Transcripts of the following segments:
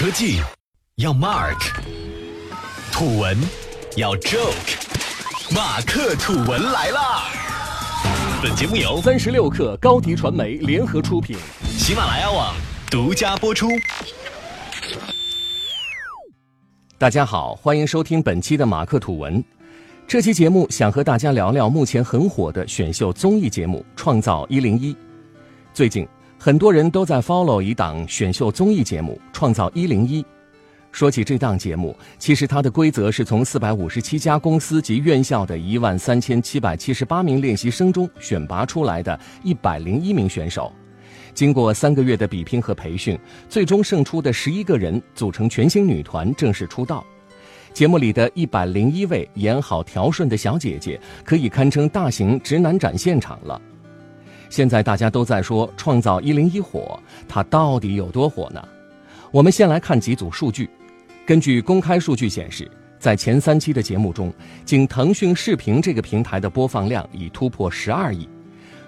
科技要 Mark，土文要 Joke，马克吐文来啦！本节目由三十六克高迪传媒联合出品，喜马拉雅网独家播出。大家好，欢迎收听本期的马克吐文。这期节目想和大家聊聊目前很火的选秀综艺节目《创造一零一》。最近。很多人都在 follow 一档选秀综艺节目《创造一零一》。说起这档节目，其实它的规则是从四百五十七家公司及院校的一万三千七百七十八名练习生中选拔出来的一百零一名选手，经过三个月的比拼和培训，最终胜出的十一个人组成全新女团正式出道。节目里的一百零一位演好调顺的小姐姐，可以堪称大型直男展现场了。现在大家都在说《创造一零一》火，它到底有多火呢？我们先来看几组数据。根据公开数据显示，在前三期的节目中，仅腾讯视频这个平台的播放量已突破十二亿。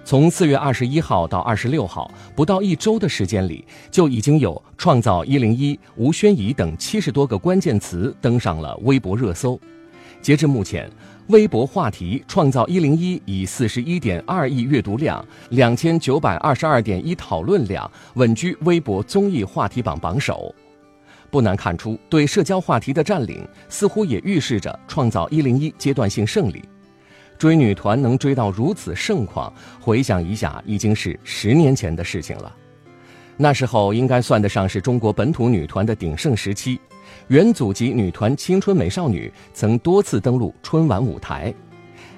从四月二十一号到二十六号，不到一周的时间里，就已经有“创造一零一”“吴宣仪”等七十多个关键词登上了微博热搜。截至目前。微博话题“创造一零一”以四十一点二亿阅读量、两千九百二十二点一讨论量，稳居微博综艺话题榜榜首。不难看出，对社交话题的占领，似乎也预示着“创造一零一”阶段性胜利。追女团能追到如此盛况，回想一下，已经是十年前的事情了。那时候应该算得上是中国本土女团的鼎盛时期。元祖级女团青春美少女曾多次登陆春晚舞台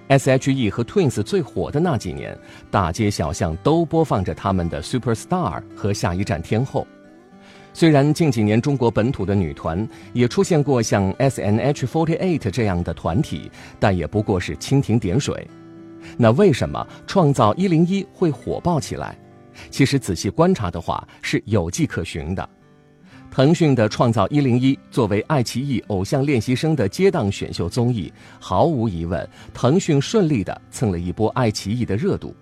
，S.H.E 和 Twins 最火的那几年，大街小巷都播放着他们的 Super Star 和下一站天后。虽然近几年中国本土的女团也出现过像 S.N.H.48 这样的团体，但也不过是蜻蜓点水。那为什么创造一零一会火爆起来？其实仔细观察的话，是有迹可循的。腾讯的《创造一零一》作为爱奇艺偶像练习生的接档选秀综艺，毫无疑问，腾讯顺利地蹭了一波爱奇艺的热度。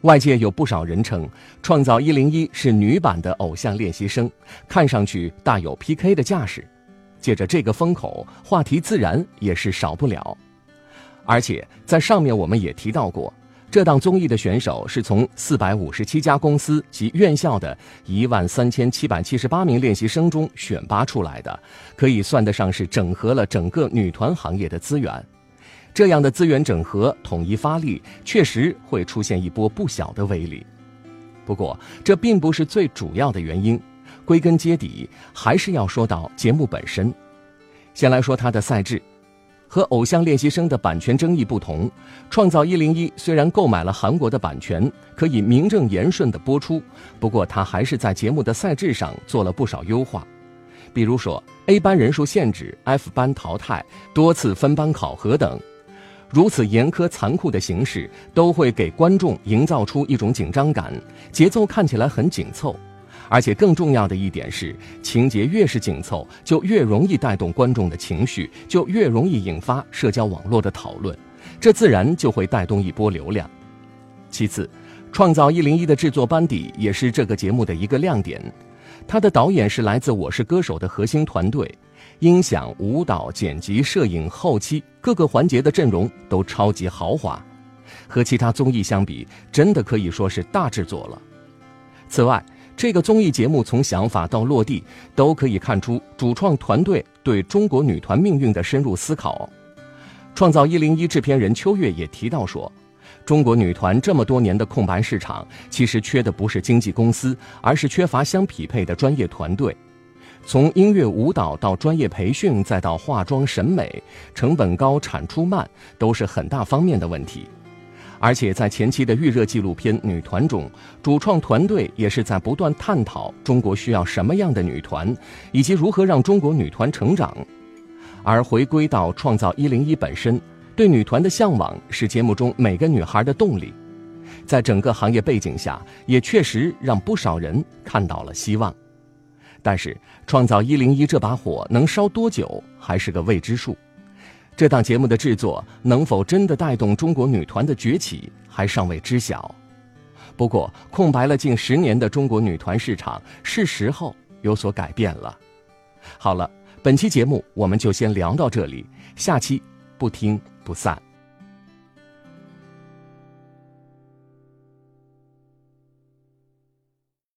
外界有不少人称《创造一零一》是女版的偶像练习生，看上去大有 PK 的架势。借着这个风口，话题自然也是少不了。而且在上面我们也提到过。这档综艺的选手是从四百五十七家公司及院校的一万三千七百七十八名练习生中选拔出来的，可以算得上是整合了整个女团行业的资源。这样的资源整合统一发力，确实会出现一波不小的威力。不过，这并不是最主要的原因，归根结底还是要说到节目本身。先来说它的赛制。和偶像练习生的版权争议不同，《创造一零一》虽然购买了韩国的版权，可以名正言顺地播出，不过它还是在节目的赛制上做了不少优化，比如说 A 班人数限制、F 班淘汰、多次分班考核等。如此严苛残酷的形式，都会给观众营造出一种紧张感，节奏看起来很紧凑。而且更重要的一点是，情节越是紧凑，就越容易带动观众的情绪，就越容易引发社交网络的讨论，这自然就会带动一波流量。其次，《创造一零一》的制作班底也是这个节目的一个亮点，它的导演是来自《我是歌手》的核心团队，音响、舞蹈、剪辑、摄影、后期各个环节的阵容都超级豪华，和其他综艺相比，真的可以说是大制作了。此外，这个综艺节目从想法到落地，都可以看出主创团队对中国女团命运的深入思考。创造一零一制片人秋月也提到说，中国女团这么多年的空白市场，其实缺的不是经纪公司，而是缺乏相匹配的专业团队。从音乐舞蹈到专业培训，再到化妆审美，成本高、产出慢，都是很大方面的问题。而且在前期的预热纪录片《女团》中，主创团队也是在不断探讨中国需要什么样的女团，以及如何让中国女团成长。而回归到创造一零一本身，对女团的向往是节目中每个女孩的动力。在整个行业背景下，也确实让不少人看到了希望。但是，创造一零一这把火能烧多久，还是个未知数。这档节目的制作能否真的带动中国女团的崛起，还尚未知晓。不过，空白了近十年的中国女团市场是时候有所改变了。好了，本期节目我们就先聊到这里，下期不听不散。